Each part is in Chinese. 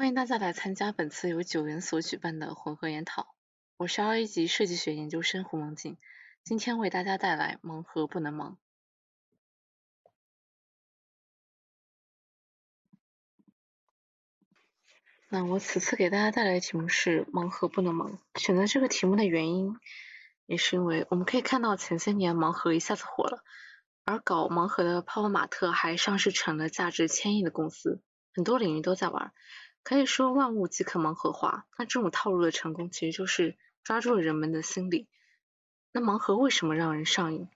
欢迎大家来参加本次由九元所举办的混合研讨。我是二一级设计学研究生胡梦静，今天为大家带来盲盒不能盲。那我此次给大家带来的题目是盲盒不能盲。选择这个题目的原因，也是因为我们可以看到前些年盲盒一下子火了，而搞盲盒的泡泡玛特还上市成了价值千亿的公司，很多领域都在玩。可以说万物即可盲盒化，那这种套路的成功其实就是抓住了人们的心理。那盲盒为什么让人上瘾？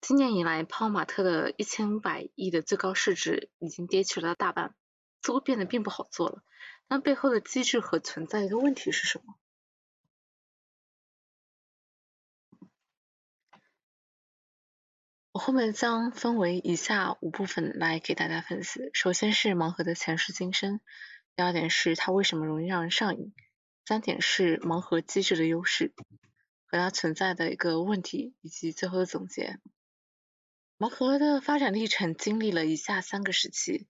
今年以来，泡泡玛特的一千五百亿的最高市值已经跌去了大半，似乎变得并不好做了。那背后的机制和存在的问题是什么？我后面将分为以下五部分来给大家分析。首先是盲盒的前世今生。第二点是它为什么容易让人上瘾，三点是盲盒机制的优势和它存在的一个问题，以及最后的总结。盲盒的发展历程经历了以下三个时期：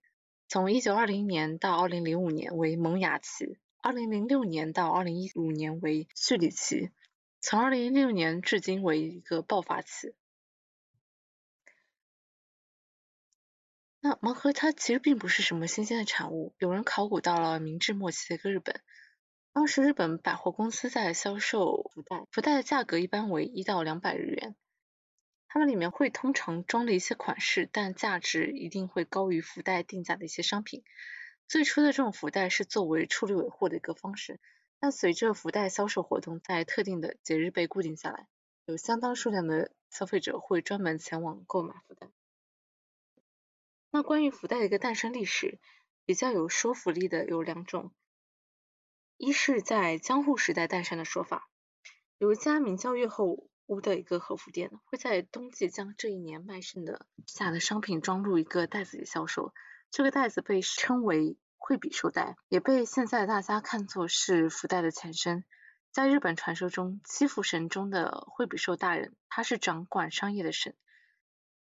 从一九二零年到二零零五年为萌芽期，二零零六年到二零一五年为蓄力期，从二零一六年至今为一个爆发期。那盲盒它其实并不是什么新鲜的产物，有人考古到了明治末期的一个日本，当时日本百货公司在销售福袋，福袋的价格一般为一到两百日元，它们里面会通常装了一些款式，但价值一定会高于福袋定价的一些商品。最初的这种福袋是作为处理尾货的一个方式，但随着福袋销售活动在特定的节日被固定下来，有相当数量的消费者会专门前往购买福袋。那关于福袋的一个诞生历史，比较有说服力的有两种，一是在江户时代诞生的说法，有一家名叫月后屋的一个和服店，会在冬季将这一年卖剩的下的商品装入一个袋子里销售，这个袋子被称为惠比寿袋，也被现在大家看作是福袋的前身。在日本传说中，七福神中的惠比寿大人，他是掌管商业的神。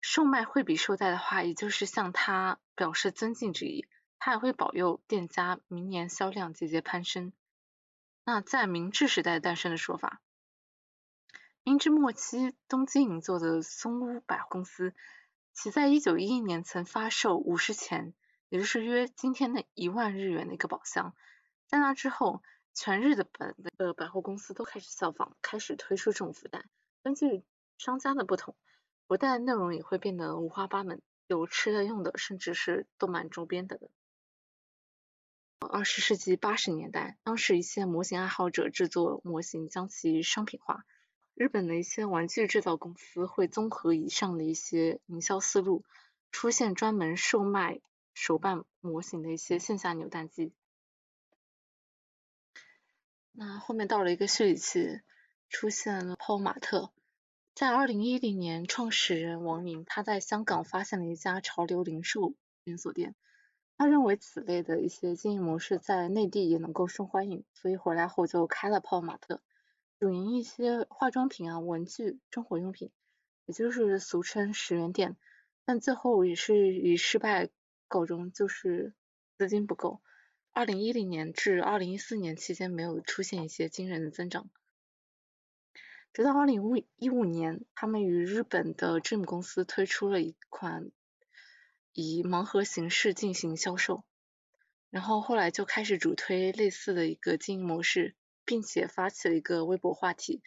售卖惠比寿袋的话，也就是向他表示尊敬之意，他也会保佑店家明年销量节节攀升。那在明治时代诞生的说法，明治末期东京银座的松屋百货公司，其在一九一一年曾发售五十钱，也就是约今天的一万日元的一个宝箱。在那之后，全日的本的百货公司都开始效仿，开始推出这种福袋。根据商家的不同。不但内容也会变得五花八门，有吃的、用的，甚至是动漫周边等。二十世纪八十年代，当时一些模型爱好者制作模型，将其商品化。日本的一些玩具制造公司会综合以上的一些营销思路，出现专门售卖手办模型的一些线下扭蛋机。那后面到了一个蓄力期，出现了泡泡玛特。在二零一零年，创始人王宁他在香港发现了一家潮流零售连锁店，他认为此类的一些经营模式在内地也能够受欢迎，所以回来后就开了泡泡玛特，主营一些化妆品啊、文具、生活用品，也就是俗称十元店，但最后也是以失败告终，就是资金不够。二零一零年至二零一四年期间没有出现一些惊人的增长。直到二零五一五年，他们与日本的 Dream 公司推出了一款以盲盒形式进行销售，然后后来就开始主推类似的一个经营模式，并且发起了一个微博话题，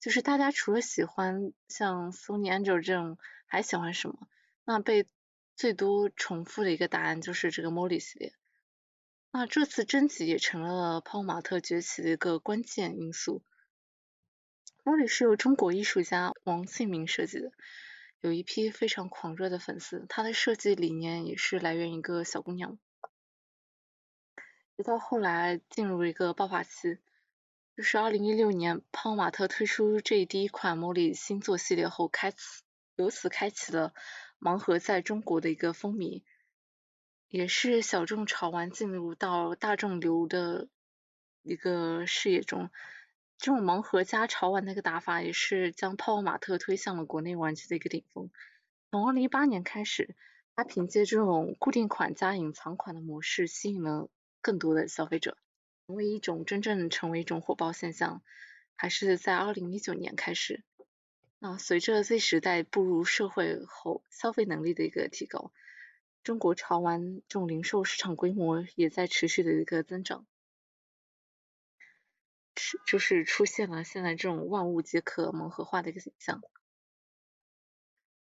就是大家除了喜欢像 Sony Angel 这种，还喜欢什么？那被最多重复的一个答案就是这个 Molly 系列。那这次征集也成了泡泡玛特崛起的一个关键因素。M o l l y 是由中国艺术家王信明设计的，有一批非常狂热的粉丝。他的设计理念也是来源于一个小姑娘。直到后来进入一个爆发期，就是二零一六年，泡玛特推出这第一款 Molly 新作系列后，开此由此开启了盲盒在中国的一个风靡，也是小众潮玩进入到大众流的一个视野中。这种盲盒加潮玩的一个打法，也是将泡泡玛特推向了国内玩具的一个顶峰。从二零一八年开始，它凭借这种固定款加隐藏款的模式，吸引了更多的消费者，成为一种真正成为一种火爆现象，还是在二零一九年开始。那随着 Z 时代步入社会后，消费能力的一个提高，中国潮玩这种零售市场规模也在持续的一个增长，就是出现了现在这种万物皆可盲盒化的一个景象。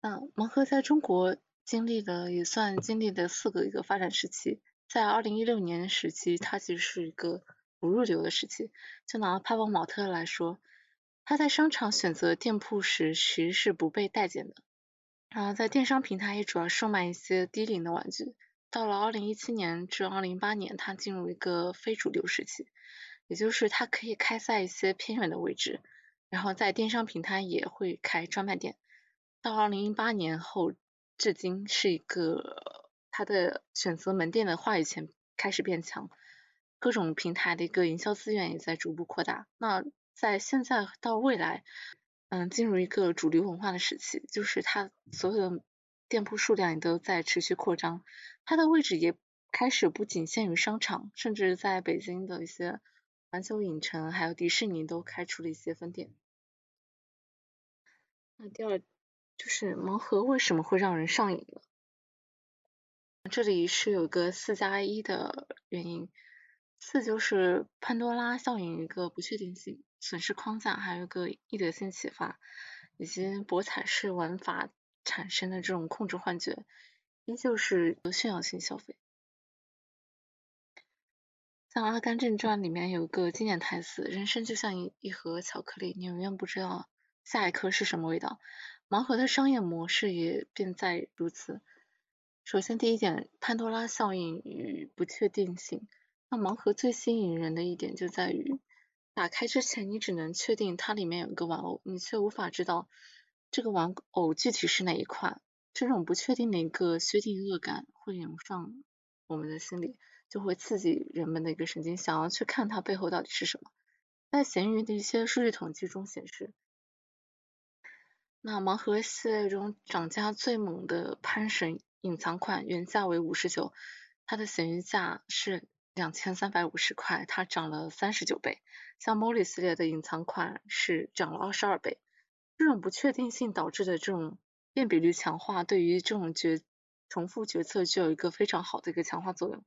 嗯盲盒在中国经历了也算经历了四个一个发展时期，在二零一六年时期，它其实是一个不入流的时期。就拿派旺宝特来说。他在商场选择店铺时，其实是不被待见的。然后在电商平台也主要售卖一些低龄的玩具。到了二零一七年至二零一八年，它进入一个非主流时期，也就是它可以开在一些偏远的位置，然后在电商平台也会开专卖店。到二零一八年后至今，是一个它的选择门店的话语权开始变强，各种平台的一个营销资源也在逐步扩大。那在现在到未来，嗯，进入一个主流文化的时期，就是它所有的店铺数量也都在持续扩张，它的位置也开始不仅限于商场，甚至在北京的一些环球影城还有迪士尼都开出了一些分店。那第二就是盲盒为什么会让人上瘾呢？这里是有个四加一的原因，四就是潘多拉效应一个不确定性。损失框架，还有一个易得性启发，以及博彩式玩法产生的这种控制幻觉，依旧是炫耀性消费。像《阿甘正传》里面有个经典台词：“人生就像一一盒巧克力，你永远不知道下一颗是什么味道。”盲盒的商业模式也便在如此。首先，第一点，潘多拉效应与不确定性。那盲盒最吸引人的一点就在于。打开之前，你只能确定它里面有一个玩偶，你却无法知道这个玩偶具体是哪一款。这种不确定的一个薛定谔感会涌上我们的心里，就会刺激人们的一个神经，想要去看它背后到底是什么。在闲鱼的一些数据统计中显示，那盲盒系列中涨价最猛的潘神隐藏款原价为五十九，它的闲鱼价是。两千三百五十块，它涨了三十九倍。像 Molly 系列的隐藏款是涨了二十二倍。这种不确定性导致的这种变比率强化，对于这种决重复决策具有一个非常好的一个强化作用。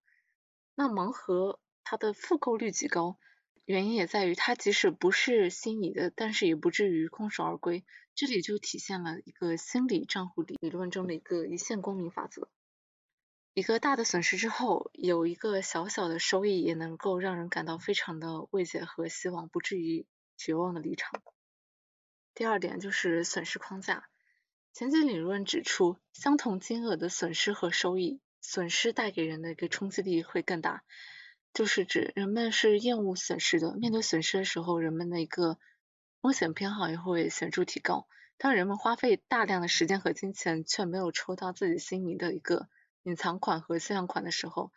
那盲盒它的复购率极高，原因也在于它即使不是心仪的，但是也不至于空手而归。这里就体现了一个心理账户理论中的一个一线光明法则。一个大的损失之后，有一个小小的收益，也能够让人感到非常的慰藉和希望，不至于绝望的离场。第二点就是损失框架。前景理论指出，相同金额的损失和收益，损失带给人的一个冲击力会更大，就是指人们是厌恶损失的，面对损失的时候，人们的一个风险偏好也会显著提高。当人们花费大量的时间和金钱，却没有抽到自己心仪的一个。隐藏款和限量款的时候，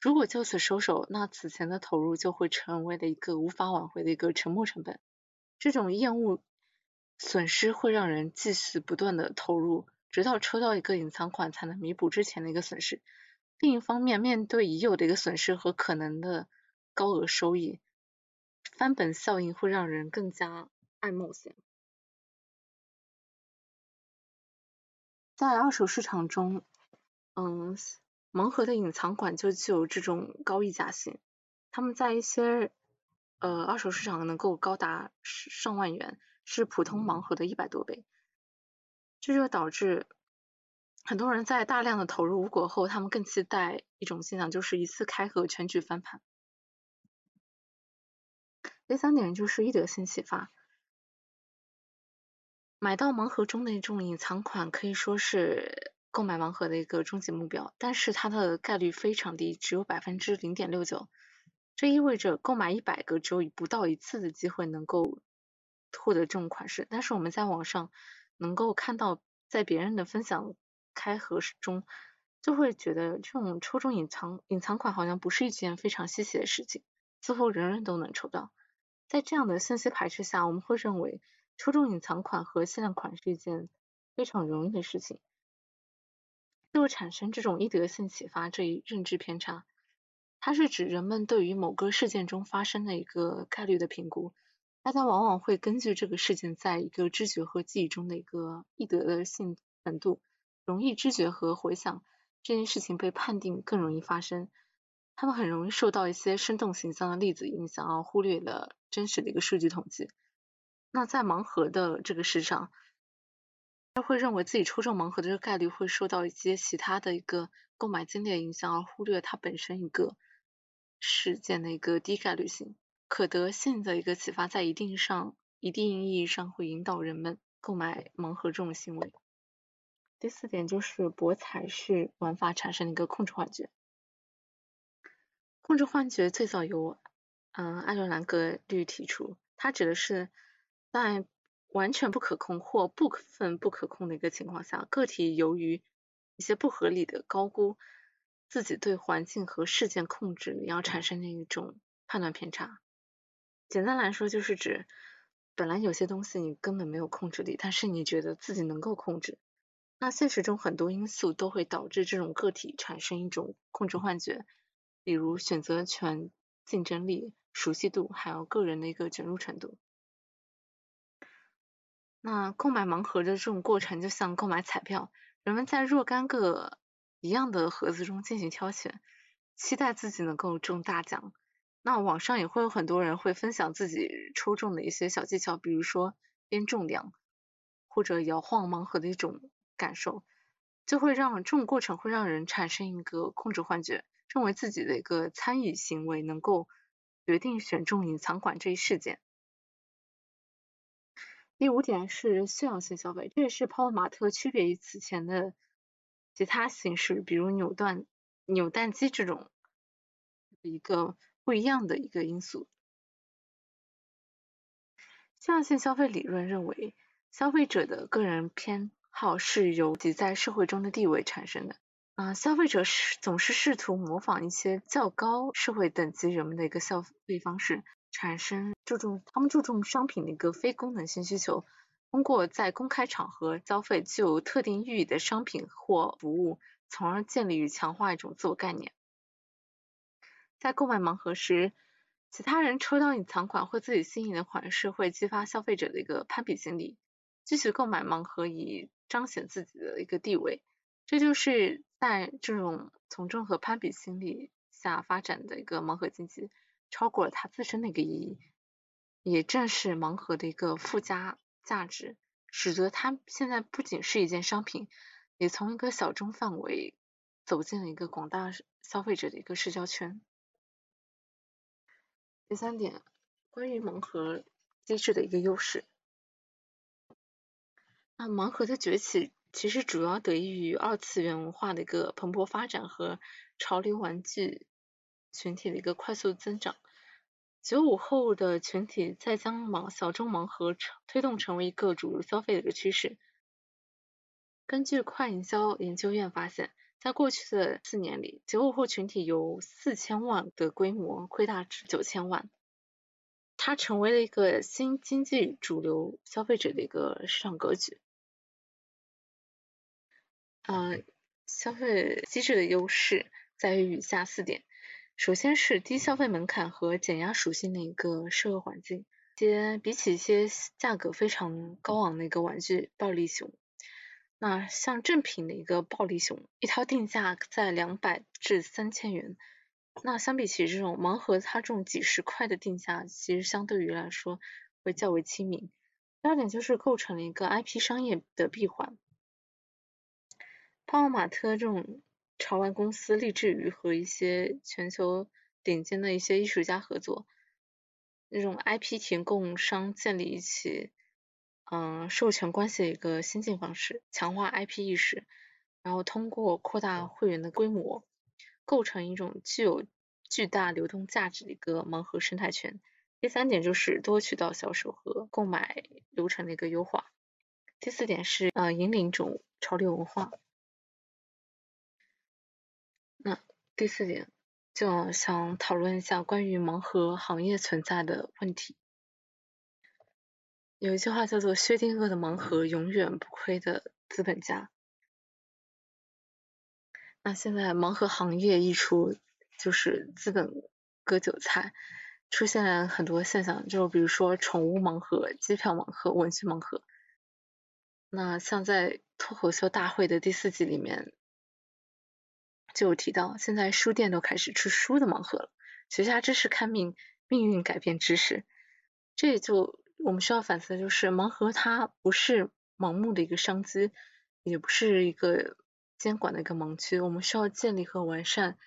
如果就此收手，那此前的投入就会成为了一个无法挽回的一个沉没成本。这种厌恶损失会让人继续不断的投入，直到抽到一个隐藏款才能弥补之前的一个损失。另一方面，面对已有的一个损失和可能的高额收益，翻本效应会让人更加爱冒险。在二手市场中。嗯，盲盒的隐藏款就具有这种高溢价性，他们在一些呃二手市场能够高达上万元，是普通盲盒的一百多倍。这就导致很多人在大量的投入无果后，他们更期待一种现象，就是一次开盒全局翻盘。第三点就是易得性启发，买到盲盒中的一种隐藏款可以说是。购买盲盒的一个终极目标，但是它的概率非常低，只有百分之零点六九。这意味着购买一百个只有不到一次的机会能够获得这种款式。但是我们在网上能够看到，在别人的分享开盒中，就会觉得这种抽中隐藏隐藏款好像不是一件非常稀奇的事情，似乎人人都能抽到。在这样的信息排斥下，我们会认为抽中隐藏款和限量款是一件非常容易的事情。就会产生这种易得性启发这一认知偏差，它是指人们对于某个事件中发生的一个概率的评估。大家往往会根据这个事件在一个知觉和记忆中的一个易得的性程度，容易知觉和回想这件事情被判定更容易发生。他们很容易受到一些生动形象的例子影响，而忽略了真实的一个数据统计。那在盲盒的这个市场，他会认为自己抽中盲盒的这个概率会受到一些其他的一个购买经历的影响，而忽略它本身一个事件的一个低概率性。可得性的一个启发，在一定上一定意义上会引导人们购买盲盒这种行为。第四点就是博彩式玩法产生的一个控制幻觉。控制幻觉最早由嗯艾伦兰格律提出，它指的是在完全不可控或部分不可控的一个情况下，个体由于一些不合理的高估自己对环境和事件控制力而产生的一种判断偏差。简单来说，就是指本来有些东西你根本没有控制力，但是你觉得自己能够控制。那现实中很多因素都会导致这种个体产生一种控制幻觉，比如选择权、竞争力、熟悉度，还有个人的一个卷入程度。那购买盲盒的这种过程就像购买彩票，人们在若干个一样的盒子中进行挑选，期待自己能够中大奖。那网上也会有很多人会分享自己抽中的一些小技巧，比如说边重量或者摇晃盲盒的一种感受，就会让这种过程会让人产生一个控制幻觉，认为自己的一个参与行为能够决定选中隐藏款这一事件。第五点是炫耀性消费，这也是泡泡玛特区别于此前的其他形式，比如扭蛋扭蛋机这种一个。不一样的一个因素。炫耀性消费理论认为，消费者的个人偏好是由其在社会中的地位产生的。啊，消费者是总是试图模仿一些较高社会等级人们的一个消费方式，产生注重他们注重商品的一个非功能性需求，通过在公开场合消费具有特定意义的商品或服务，从而建立与强化一种自我概念。在购买盲盒时，其他人抽到隐藏款或自己心仪的款式，会激发消费者的一个攀比心理，继续购买盲盒以彰显自己的一个地位。这就是在这种从众和攀比心理下发展的一个盲盒经济，超过了它自身的一个意义。也正是盲盒的一个附加价值，使得它现在不仅是一件商品，也从一个小众范围走进了一个广大消费者的一个社交圈。第三点，关于盲盒机制的一个优势。那盲盒的崛起其实主要得益于二次元文化的一个蓬勃发展和潮流玩具群体的一个快速增长。九五后的群体在将盲小众盲盒推动成为一个主流消费的一个趋势。根据快营销研究院发现。在过去的四年里，九五后群体由四千万的规模扩大至九千万，它成为了一个新经济主流消费者的一个市场格局。嗯，消费机制的优势在于以下四点：首先是低消费门槛和减压属性的一个社会环境。些比起一些价格非常高昂的一个玩具暴力熊。那像正品的一个暴力熊，一套定价在两百至三千元。那相比起这种盲盒，它这种几十块的定价，其实相对于来说会较为亲民。第二点就是构成了一个 IP 商业的闭环。泡泡玛特这种潮玩公司立志于和一些全球顶尖的一些艺术家合作，那种 IP 提供商建立一起。嗯，授权关系的一个新进方式，强化 IP 意识，然后通过扩大会员的规模，构成一种具有巨大流动价值的一个盲盒生态圈。第三点就是多渠道销售和购买流程的一个优化。第四点是呃引领一种潮流文化。那第四点就想讨论一下关于盲盒行业存在的问题。有一句话叫做“薛定谔的盲盒永远不亏的资本家”。那现在盲盒行业一出，就是资本割韭菜，出现了很多现象，就比如说宠物盲盒、机票盲盒、文具盲盒。那像在脱口秀大会的第四季里面，就有提到，现在书店都开始出书的盲盒了，学下知识看命，命运改变知识。这也就我们需要反思的就是，盲盒它不是盲目的一个商机，也不是一个监管的一个盲区，我们需要建立和完善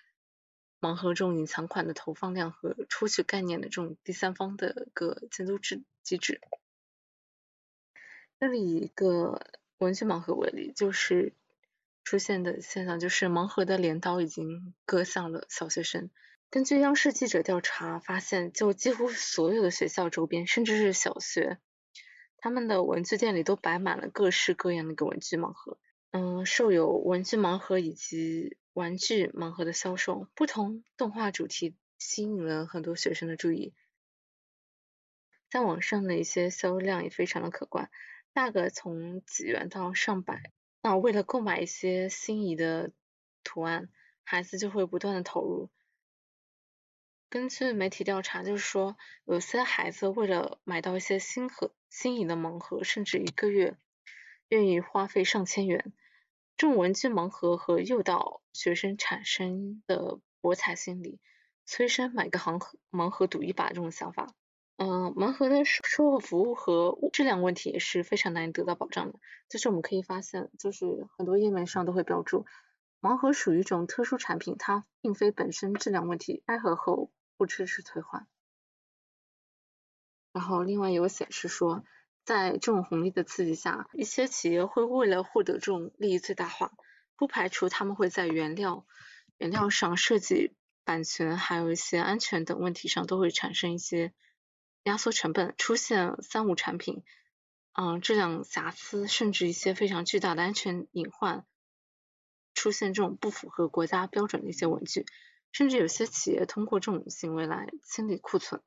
盲盒这种隐藏款的投放量和抽取概念的这种第三方的一个监督制机制。这里一个文具盲盒为例，就是出现的现象就是盲盒的镰刀已经割向了小学生。根据央视记者调查发现，就几乎所有的学校周边，甚至是小学，他们的文具店里都摆满了各式各样的一个文具盲盒。嗯，受有文具盲盒以及玩具盲盒的销售，不同动画主题吸引了很多学生的注意，在网上的一些销量也非常的可观。价格从几元到上百，那为了购买一些心仪的图案，孩子就会不断的投入。根据媒体调查，就是说有些孩子为了买到一些新盒心仪的盲盒，甚至一个月愿意花费上千元。这种文具盲盒和诱导学生产生的博彩心理，催生买个盲盒盲盒赌一把这种想法。嗯，盲盒的售后服务和质量问题也是非常难以得到保障的。就是我们可以发现，就是很多页面上都会标注，盲盒属于一种特殊产品，它并非本身质量问题，开盒后不支持退换。然后另外有显示说，在这种红利的刺激下，一些企业会为了获得这种利益最大化，不排除他们会在原料、原料上设计、版权还有一些安全等问题上都会产生一些。压缩成本，出现三无产品，嗯，质量瑕疵，甚至一些非常巨大的安全隐患，出现这种不符合国家标准的一些文具，甚至有些企业通过这种行为来清理库存。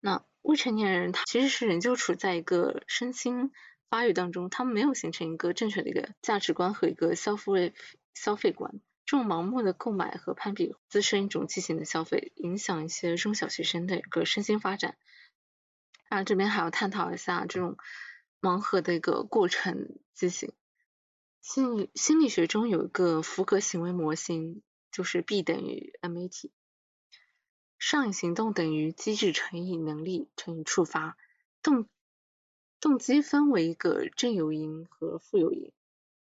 那未成年人他其实是仍旧处在一个身心发育当中，他们没有形成一个正确的一个价值观和一个消费消费观。这种盲目的购买和攀比，滋生一种畸形的消费，影响一些中小学生的一个身心发展。那这边还要探讨一下这种盲盒的一个过程畸形。心理心理学中有一个福格行为模型，就是 B 等于 MAT，上瘾行动等于机制乘以能力乘以触发，动动机分为一个正有因和负有因。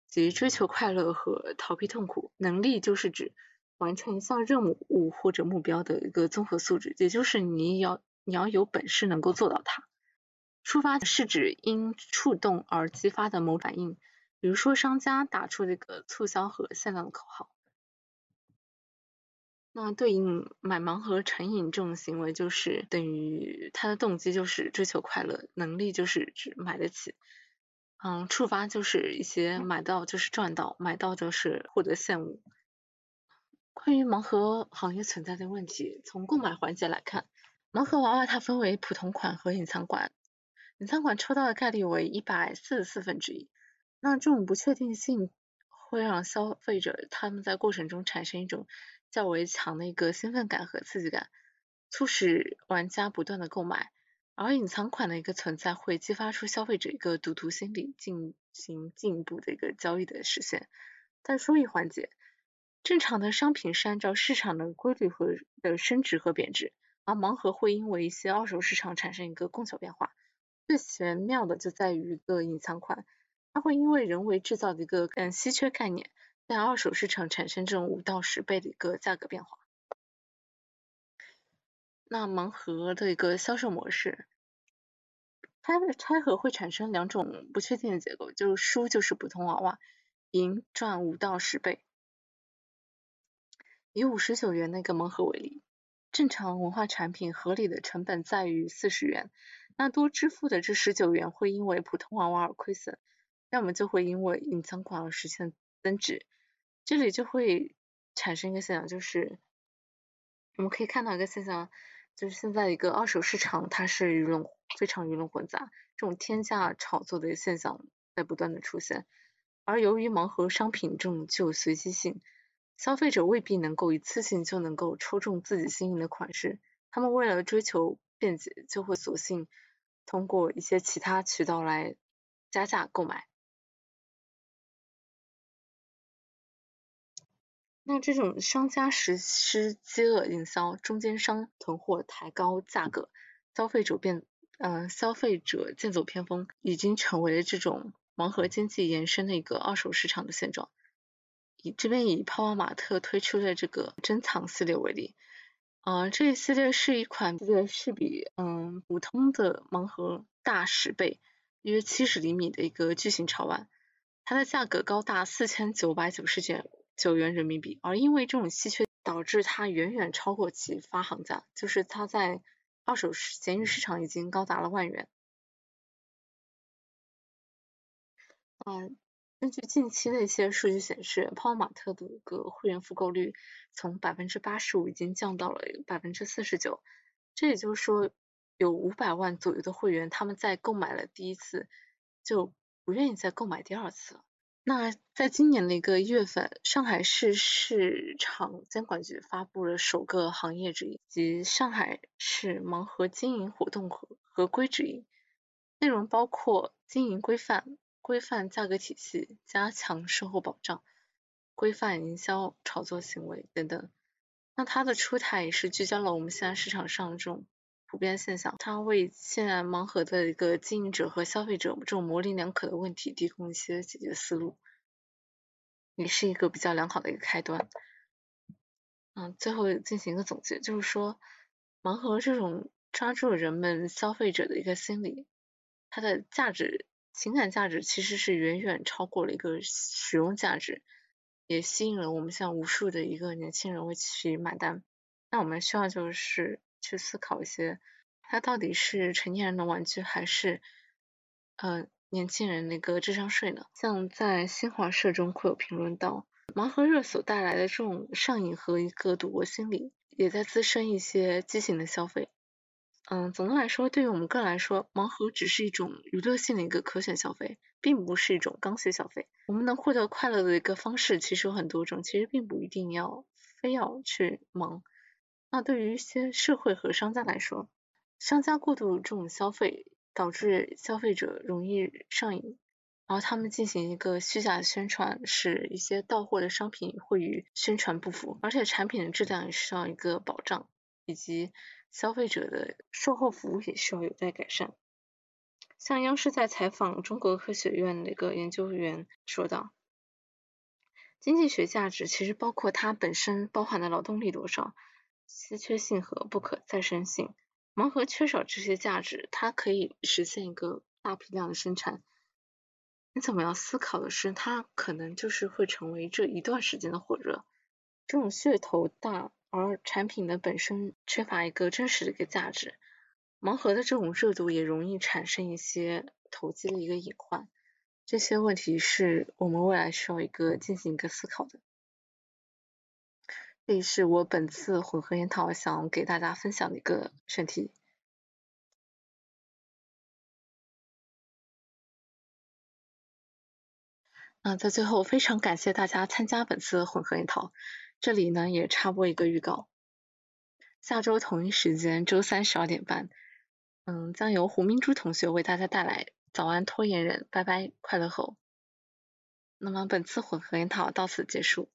即追求快乐和逃避痛苦，能力就是指完成一项任务或者目标的一个综合素质，也就是你要你要有本事能够做到它。触发是指因触动而激发的某反应，比如说商家打出这个促销和限量的口号。那对应买盲盒成瘾这种行为，就是等于他的动机就是追求快乐，能力就是指买得起。嗯，触发就是一些买到就是赚到，买到就是获得羡慕。关于盲盒行业存在的问题，从购买环节来看，盲盒娃娃它分为普通款和隐藏款，隐藏款抽到的概率为一百四十四分之一。那这种不确定性会让消费者他们在过程中产生一种较为强的一个兴奋感和刺激感，促使玩家不断的购买。而隐藏款的一个存在会激发出消费者一个赌徒心理，进行进一步的一个交易的实现。在收益环节，正常的商品是按照市场的规律和的升值和贬值，而盲盒会因为一些二手市场产生一个供求变化。最玄妙的就在于一个隐藏款，它会因为人为制造的一个更稀缺概念，在二手市场产生这种五到十倍的一个价格变化。那盲盒的一个销售模式，拆拆盒会产生两种不确定的结构，就是输就是普通娃娃，赢赚五到十倍。以五十九元那个盲盒为例，正常文化产品合理的成本在于四十元，那多支付的这十九元会因为普通娃娃而亏损，那我们就会因为隐藏款而实现增值。这里就会产生一个现象，就是我们可以看到一个现象。就是现在一个二手市场，它是鱼龙非常鱼龙混杂，这种天价炒作的现象在不断的出现。而由于盲盒商品这种具有随机性，消费者未必能够一次性就能够抽中自己心仪的款式，他们为了追求便捷，就会索性通过一些其他渠道来加价购买。那这种商家实施饥饿营销，中间商囤货抬高价格，消费者变嗯消费者剑走偏锋，已经成为了这种盲盒经济延伸的一个二手市场的现状。以这边以泡泡玛特推出的这个珍藏系列为例，呃，这一系列是一款这个是比嗯普通的盲盒大十倍，约七十厘米的一个巨型潮玩，它的价格高达四千九百九十九九元人民币，而因为这种稀缺，导致它远远超过其发行价，就是它在二手闲鱼市场已经高达了万元。嗯。根据近期的一些数据显示，泡泡玛特的一个会员复购率从百分之八十五已经降到了百分之四十九。这也就是说，有五百万左右的会员，他们在购买了第一次，就不愿意再购买第二次了。那在今年的一个一月份，上海市市场监管局发布了首个行业指引及上海市盲盒经营活动合合规指引，内容包括经营规范。规范价格体系，加强售后保障，规范营销炒作行为等等。那它的出台也是聚焦了我们现在市场上这种普遍现象，它为现在盲盒的一个经营者和消费者这种模棱两可的问题提供一些解决思路，也是一个比较良好的一个开端。嗯，最后进行一个总结，就是说盲盒这种抓住人们消费者的一个心理，它的价值。情感价值其实是远远超过了一个使用价值，也吸引了我们像无数的一个年轻人为其买单。那我们需要就是去思考一些，它到底是成年人的玩具，还是嗯年轻人那个智商税呢？像在新华社中会有评论到，盲盒热所带来的这种上瘾和一个赌博心理，也在滋生一些畸形的消费。嗯，总的来说，对于我们个人来说，盲盒只是一种娱乐性的一个可选消费，并不是一种刚需消费。我们能获得快乐的一个方式其实有很多种，其实并不一定要非要去盲。那对于一些社会和商家来说，商家过度这种消费，导致消费者容易上瘾，然后他们进行一个虚假宣传，使一些到货的商品会与宣传不符，而且产品的质量也需要一个保障，以及。消费者的售后服务也需要有待改善。像央视在采访中国科学院的一个研究员说道，经济学价值其实包括它本身包含的劳动力多少、稀缺性和不可再生性。盲盒缺少这些价值，它可以实现一个大批量的生产。你怎么样思考的是，它可能就是会成为这一段时间的火热，这种噱头大。而产品的本身缺乏一个真实的一个价值，盲盒的这种热度也容易产生一些投机的一个隐患，这些问题是我们未来需要一个进行一个思考的。这也是我本次混合研讨想给大家分享的一个选题。那在最后，非常感谢大家参加本次混合研讨。这里呢也插播一个预告，下周同一时间，周三十二点半，嗯，将由胡明珠同学为大家带来《早安拖延人》，拜拜，快乐猴。那么本次混合研讨到此结束。